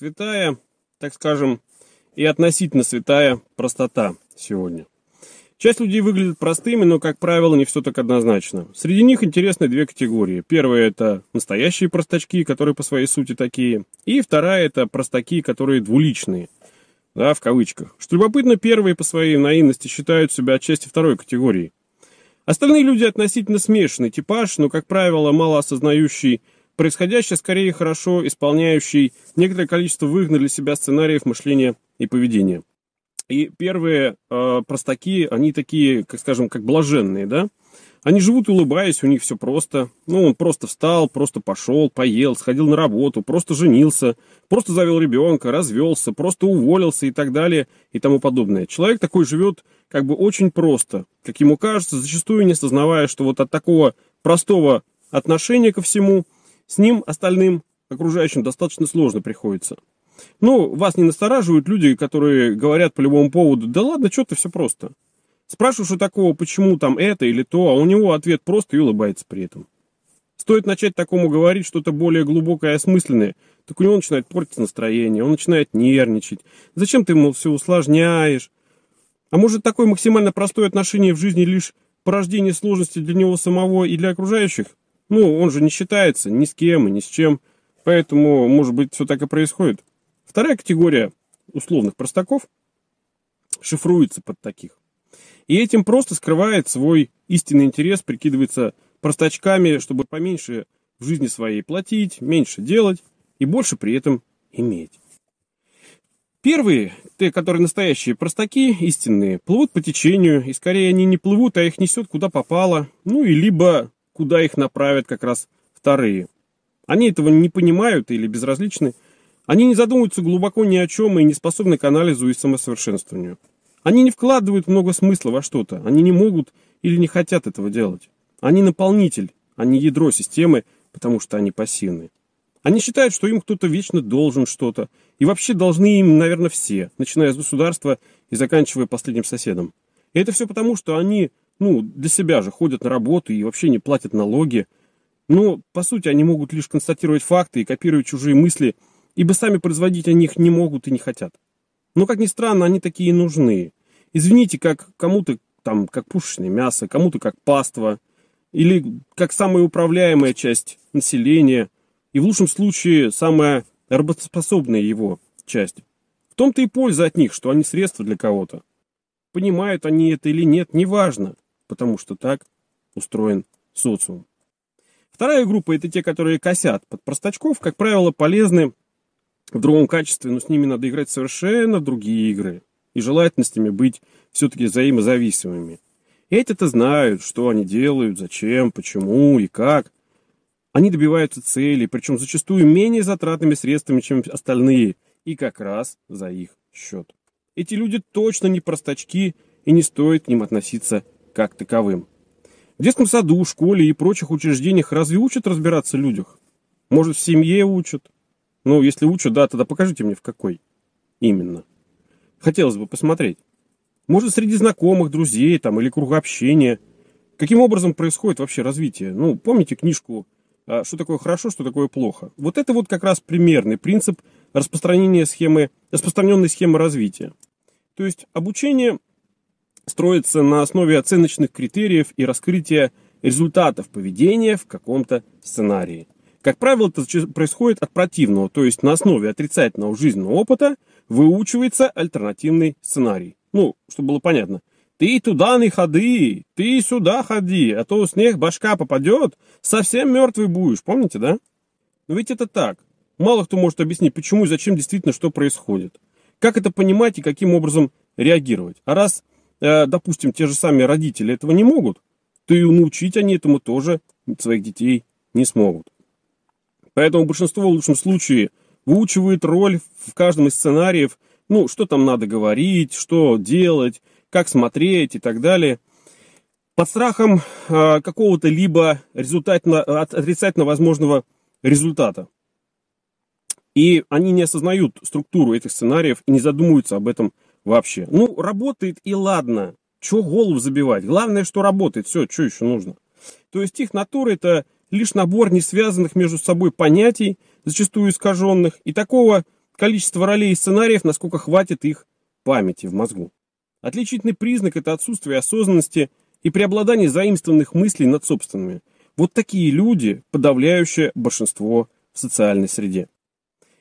святая, так скажем, и относительно святая простота сегодня. Часть людей выглядит простыми, но, как правило, не все так однозначно. Среди них интересны две категории. Первая – это настоящие простачки, которые по своей сути такие. И вторая – это простаки, которые двуличные. Да, в кавычках. Что любопытно, первые по своей наивности считают себя отчасти второй категории. Остальные люди относительно смешанный типаж, но, как правило, мало осознающий происходящее, скорее хорошо исполняющий некоторое количество выгодных для себя сценариев мышления и поведения. И первые э, простаки, они такие, как скажем, как блаженные, да? Они живут улыбаясь, у них все просто. Ну, он просто встал, просто пошел, поел, сходил на работу, просто женился, просто завел ребенка, развелся, просто уволился и так далее и тому подобное. Человек такой живет как бы очень просто, как ему кажется, зачастую не осознавая, что вот от такого простого отношения ко всему с ним остальным окружающим достаточно сложно приходится. Ну, вас не настораживают люди, которые говорят по любому поводу, да ладно, что-то все просто. Спрашиваешь у такого, почему там это или то, а у него ответ просто и улыбается при этом. Стоит начать такому говорить что-то более глубокое и осмысленное, так у него начинает портиться настроение, он начинает нервничать. Зачем ты ему все усложняешь? А может такое максимально простое отношение в жизни лишь порождение сложности для него самого и для окружающих? Ну, он же не считается ни с кем и ни с чем, поэтому, может быть, все так и происходит. Вторая категория условных простаков шифруется под таких. И этим просто скрывает свой истинный интерес, прикидывается простачками, чтобы поменьше в жизни своей платить, меньше делать и больше при этом иметь. Первые, те, которые настоящие простаки, истинные, плывут по течению, и скорее они не плывут, а их несет куда попало, ну и либо куда их направят как раз вторые. Они этого не понимают или безразличны, они не задумываются глубоко ни о чем и не способны к анализу и самосовершенствованию. Они не вкладывают много смысла во что-то. Они не могут или не хотят этого делать. Они наполнитель, а не ядро системы, потому что они пассивны. Они считают, что им кто-то вечно должен что-то. И вообще должны им, наверное, все, начиная с государства и заканчивая последним соседом. И это все потому, что они, ну, для себя же ходят на работу и вообще не платят налоги. Но, по сути, они могут лишь констатировать факты и копировать чужие мысли, ибо сами производить они их не могут и не хотят. Но, как ни странно, они такие нужны. Извините, как кому-то там как пушечное мясо, кому-то как паства, или как самая управляемая часть населения, и в лучшем случае самая работоспособная его часть. В том-то и польза от них, что они средства для кого-то. Понимают они это или нет, неважно, потому что так устроен социум. Вторая группа – это те, которые косят под простачков, как правило, полезны в другом качестве, но с ними надо играть совершенно другие игры. И желательно с ними быть все-таки взаимозависимыми. Эти-то знают, что они делают, зачем, почему и как. Они добиваются цели, причем зачастую менее затратными средствами, чем остальные, и как раз за их счет. Эти люди точно не простачки, и не стоит к ним относиться как таковым. В детском саду, школе и прочих учреждениях разве учат разбираться в людях? Может, в семье учат? Ну, если учат, да, тогда покажите мне в какой именно. Хотелось бы посмотреть. Может, среди знакомых, друзей там, или круга общения. Каким образом происходит вообще развитие? Ну, помните книжку а, «Что такое хорошо, что такое плохо»? Вот это вот как раз примерный принцип распространения схемы, распространенной схемы развития. То есть обучение строится на основе оценочных критериев и раскрытия результатов поведения в каком-то сценарии. Как правило, это происходит от противного, то есть на основе отрицательного жизненного опыта выучивается альтернативный сценарий. Ну, чтобы было понятно. Ты туда не ходи, ты сюда ходи, а то снег башка попадет, совсем мертвый будешь, помните, да? Но ведь это так. Мало кто может объяснить, почему и зачем действительно что происходит. Как это понимать и каким образом реагировать. А раз, допустим, те же самые родители этого не могут, то и научить они этому тоже своих детей не смогут. Поэтому большинство в лучшем случае выучивает роль в каждом из сценариев, ну, что там надо говорить, что делать, как смотреть и так далее. Под страхом э, какого-то либо результатно, отрицательно возможного результата. И они не осознают структуру этих сценариев и не задумываются об этом вообще. Ну, работает и ладно. Чего голову забивать? Главное, что работает. Все, что еще нужно? То есть их натура это лишь набор не связанных между собой понятий, зачастую искаженных, и такого количество ролей и сценариев, насколько хватит их памяти в мозгу. Отличительный признак – это отсутствие осознанности и преобладание заимствованных мыслей над собственными. Вот такие люди – подавляющее большинство в социальной среде.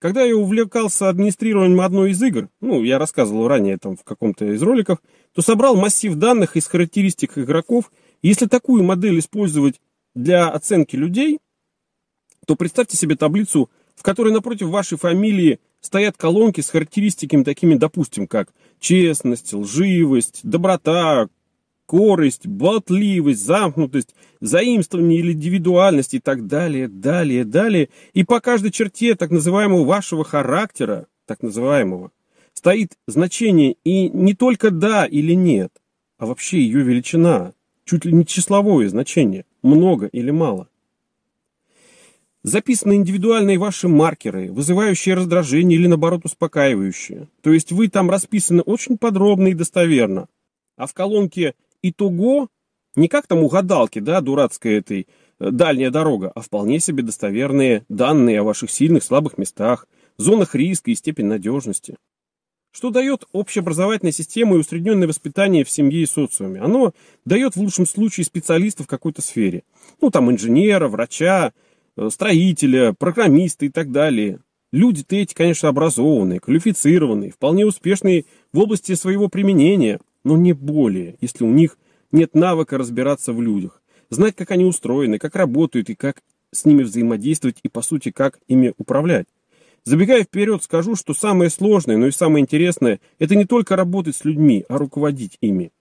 Когда я увлекался администрированием одной из игр, ну, я рассказывал ранее там в каком-то из роликов, то собрал массив данных из характеристик игроков. Если такую модель использовать для оценки людей, то представьте себе таблицу, в которой напротив вашей фамилии стоят колонки с характеристиками такими, допустим, как честность, лживость, доброта, корость, болтливость, замкнутость, заимствование или индивидуальность и так далее, далее, далее. И по каждой черте так называемого вашего характера, так называемого, стоит значение и не только да или нет, а вообще ее величина, чуть ли не числовое значение, много или мало. Записаны индивидуальные ваши маркеры, вызывающие раздражение или наоборот успокаивающие. То есть вы там расписаны очень подробно и достоверно. А в колонке итого, не как там у гадалки, да, дурацкой этой, э, дальняя дорога, а вполне себе достоверные данные о ваших сильных, слабых местах, зонах риска и степень надежности. Что дает общеобразовательная система и усредненное воспитание в семье и социуме? Оно дает в лучшем случае специалиста в какой-то сфере. Ну, там, инженера, врача, э, строителя, программиста и так далее. Люди-то эти, конечно, образованные, квалифицированные, вполне успешные в области своего применения – но не более, если у них нет навыка разбираться в людях, знать, как они устроены, как работают и как с ними взаимодействовать и, по сути, как ими управлять. Забегая вперед, скажу, что самое сложное, но и самое интересное – это не только работать с людьми, а руководить ими.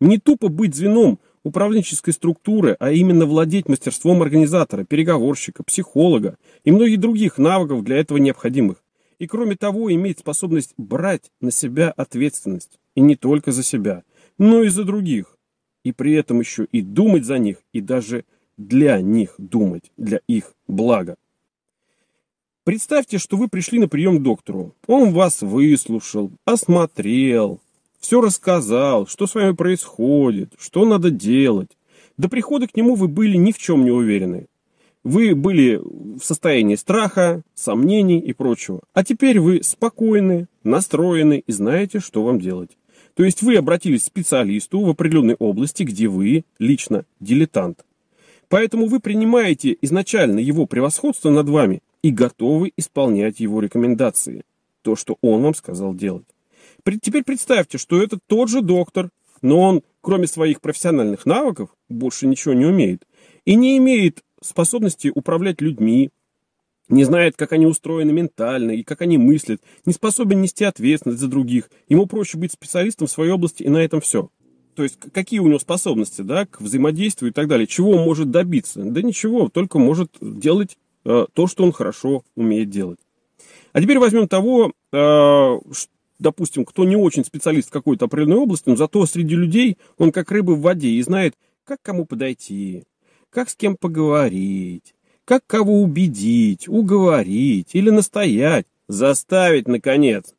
Не тупо быть звеном управленческой структуры, а именно владеть мастерством организатора, переговорщика, психолога и многих других навыков для этого необходимых. И кроме того, иметь способность брать на себя ответственность. И не только за себя, но и за других. И при этом еще и думать за них, и даже для них думать, для их блага. Представьте, что вы пришли на прием к доктору. Он вас выслушал, осмотрел, все рассказал, что с вами происходит, что надо делать. До прихода к нему вы были ни в чем не уверены. Вы были в состоянии страха, сомнений и прочего. А теперь вы спокойны, настроены и знаете, что вам делать. То есть вы обратились к специалисту в определенной области, где вы лично дилетант. Поэтому вы принимаете изначально его превосходство над вами и готовы исполнять его рекомендации. То, что он вам сказал делать. Теперь представьте, что это тот же доктор, но он, кроме своих профессиональных навыков, больше ничего не умеет. И не имеет способности управлять людьми, не знает, как они устроены ментально и как они мыслят, не способен нести ответственность за других. Ему проще быть специалистом в своей области, и на этом все. То есть, какие у него способности, да, к взаимодействию и так далее. Чего он может добиться? Да ничего, только может делать э, то, что он хорошо умеет делать. А теперь возьмем того, э, допустим, кто не очень специалист в какой-то определенной области, но зато среди людей он как рыба в воде и знает, как кому подойти, как с кем поговорить, как кого убедить, уговорить или настоять, заставить, наконец.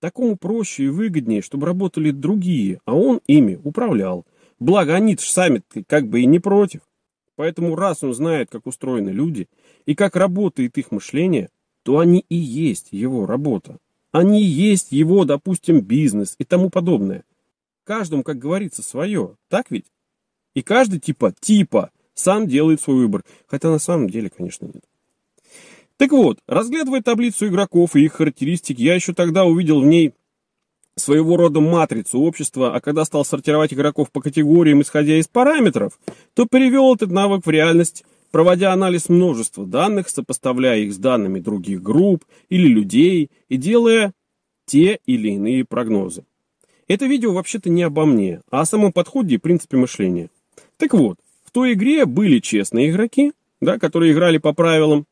Такому проще и выгоднее, чтобы работали другие, а он ими управлял. Благо, они сами как бы и не против. Поэтому раз он знает, как устроены люди и как работает их мышление, то они и есть его работа. Они и есть его, допустим, бизнес и тому подобное. Каждому, как говорится, свое. Так ведь? И каждый типа, типа, сам делает свой выбор. Хотя на самом деле, конечно, нет. Так вот, разглядывая таблицу игроков и их характеристик, я еще тогда увидел в ней своего рода матрицу общества, а когда стал сортировать игроков по категориям, исходя из параметров, то перевел этот навык в реальность, проводя анализ множества данных, сопоставляя их с данными других групп или людей и делая те или иные прогнозы. Это видео вообще-то не обо мне, а о самом подходе и принципе мышления. Так вот, той игре были честные игроки, да, которые играли по правилам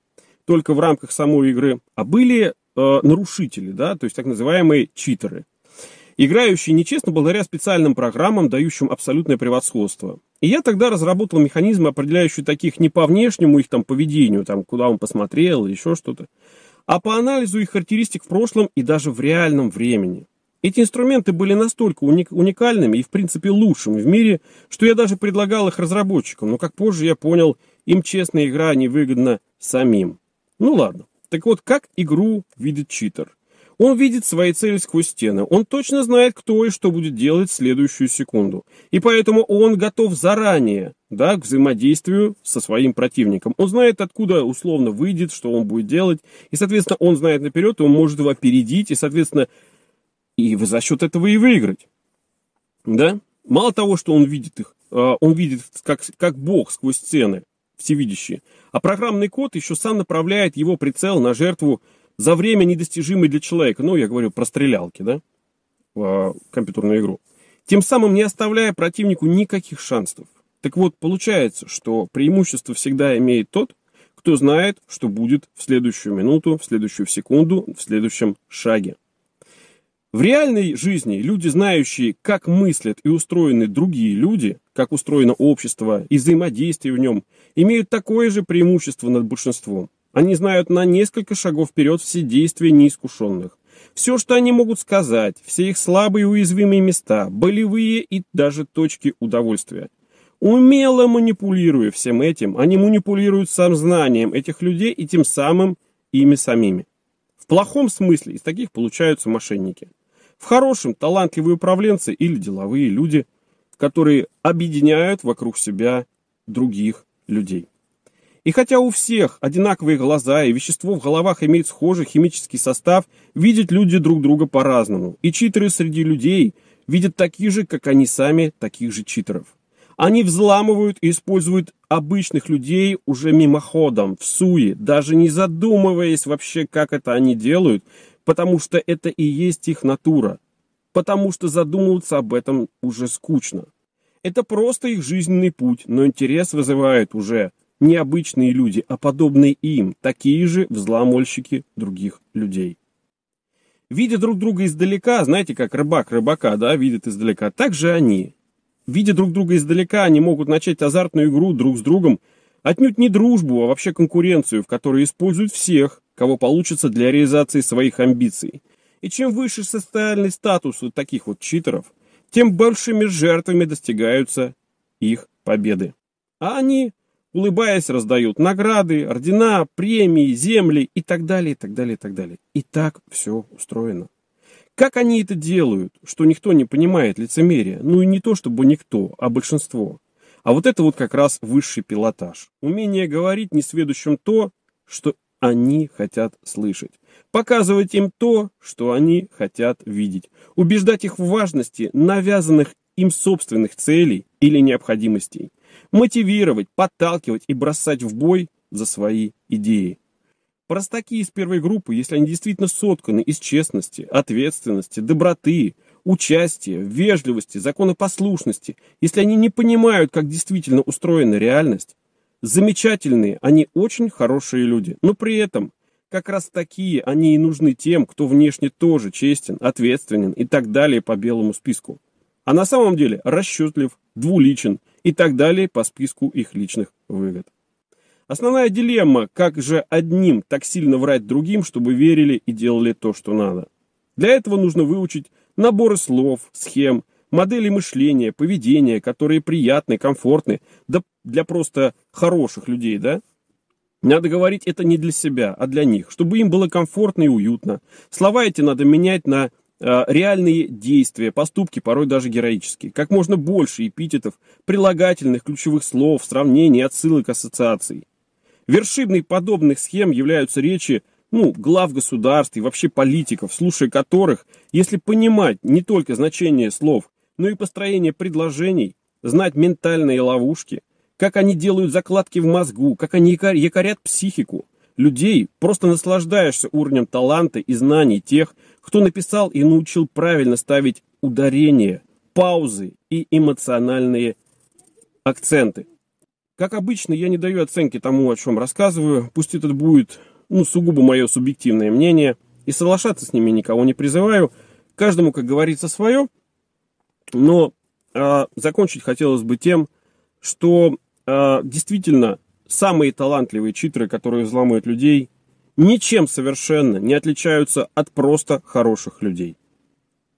только в рамках самой игры, а были э, нарушители, да, то есть так называемые читеры, играющие нечестно благодаря специальным программам, дающим абсолютное превосходство. И я тогда разработал механизмы, определяющие таких не по внешнему их там поведению, там, куда он посмотрел еще что-то, а по анализу их характеристик в прошлом и даже в реальном времени. Эти инструменты были настолько уникальными и, в принципе, лучшими в мире, что я даже предлагал их разработчикам, но, как позже я понял, им честная игра невыгодна самим. Ну ладно. Так вот, как игру видит читер? Он видит свои цели сквозь стены. Он точно знает, кто и что будет делать в следующую секунду. И поэтому он готов заранее да, к взаимодействию со своим противником. Он знает, откуда условно выйдет, что он будет делать. И, соответственно, он знает наперед, он может его опередить. И, соответственно, и за счет этого и выиграть. Да? Мало того, что он видит их, а, он видит как, как Бог сквозь стены, всевидящий. А программный код еще сам направляет его прицел на жертву за время недостижимое для человека. Ну, я говорю про стрелялки, да, а, компьютерную игру. Тем самым не оставляя противнику никаких шансов. Так вот, получается, что преимущество всегда имеет тот, кто знает, что будет в следующую минуту, в следующую секунду, в следующем шаге. В реальной жизни люди, знающие, как мыслят и устроены другие люди, как устроено общество и взаимодействие в нем, имеют такое же преимущество над большинством. Они знают на несколько шагов вперед все действия неискушенных. Все, что они могут сказать, все их слабые и уязвимые места, болевые и даже точки удовольствия. Умело манипулируя всем этим, они манипулируют сам знанием этих людей и тем самым ими самими. В плохом смысле из таких получаются мошенники. В хорошем талантливые управленцы или деловые люди, которые объединяют вокруг себя других людей. И хотя у всех одинаковые глаза и вещество в головах имеет схожий химический состав, видят люди друг друга по-разному. И читеры среди людей видят таких же, как они сами, таких же читеров. Они взламывают и используют обычных людей уже мимоходом, в суе, даже не задумываясь вообще, как это они делают, потому что это и есть их натура, потому что задумываться об этом уже скучно. Это просто их жизненный путь, но интерес вызывает уже не обычные люди, а подобные им, такие же взламольщики других людей. Видя друг друга издалека, знаете, как рыбак рыбака, да, видит издалека, так же они. Видя друг друга издалека, они могут начать азартную игру друг с другом, отнюдь не дружбу, а вообще конкуренцию, в которой используют всех, кого получится для реализации своих амбиций. И чем выше социальный статус у таких вот читеров, тем большими жертвами достигаются их победы. А они улыбаясь, раздают награды, ордена, премии, земли и так далее, и так далее, и так далее. И так все устроено. Как они это делают, что никто не понимает лицемерие? Ну и не то, чтобы никто, а большинство. А вот это вот как раз высший пилотаж. Умение говорить несведущим то, что они хотят слышать. Показывать им то, что они хотят видеть. Убеждать их в важности навязанных им собственных целей или необходимостей мотивировать, подталкивать и бросать в бой за свои идеи. Простаки из первой группы, если они действительно сотканы из честности, ответственности, доброты, участия, вежливости, законопослушности, если они не понимают, как действительно устроена реальность, замечательные, они очень хорошие люди. Но при этом как раз такие они и нужны тем, кто внешне тоже честен, ответственен и так далее по белому списку. А на самом деле расчетлив, двуличен и так далее по списку их личных выгод. Основная дилемма, как же одним так сильно врать другим, чтобы верили и делали то, что надо. Для этого нужно выучить наборы слов, схем, модели мышления, поведения, которые приятны, комфортны, да для просто хороших людей, да? Надо говорить это не для себя, а для них, чтобы им было комфортно и уютно. Слова эти надо менять на Э, реальные действия, поступки, порой даже героические. Как можно больше эпитетов, прилагательных, ключевых слов, сравнений, отсылок, ассоциаций. Вершиной подобных схем являются речи ну, глав государств и вообще политиков, слушая которых, если понимать не только значение слов, но и построение предложений, знать ментальные ловушки, как они делают закладки в мозгу, как они якорят психику, людей, просто наслаждаешься уровнем таланта и знаний тех, кто написал и научил правильно ставить ударения, паузы и эмоциональные акценты. Как обычно, я не даю оценки тому, о чем рассказываю, пусть это будет ну, сугубо мое субъективное мнение, и соглашаться с ними никого не призываю, каждому, как говорится, свое, но э, закончить хотелось бы тем, что э, действительно самые талантливые читеры, которые взламывают людей, ничем совершенно не отличаются от просто хороших людей.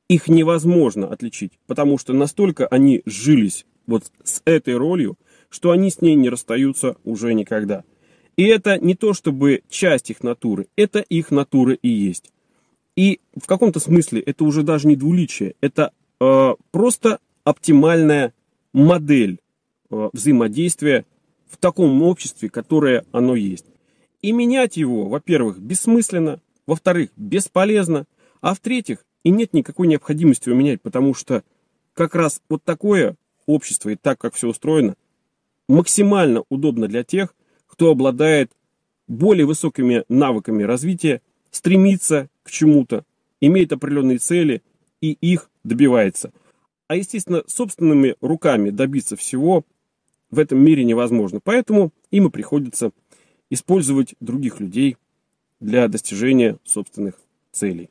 Их невозможно отличить, потому что настолько они жились вот с этой ролью, что они с ней не расстаются уже никогда. И это не то чтобы часть их натуры, это их натура и есть. И в каком-то смысле это уже даже не двуличие, это просто оптимальная модель э, взаимодействия в таком обществе, которое оно есть. И менять его, во-первых, бессмысленно, во-вторых, бесполезно, а в-третьих, и нет никакой необходимости его менять, потому что как раз вот такое общество и так, как все устроено, максимально удобно для тех, кто обладает более высокими навыками развития, стремится к чему-то, имеет определенные цели и их добивается. А, естественно, собственными руками добиться всего в этом мире невозможно. Поэтому им и приходится использовать других людей для достижения собственных целей.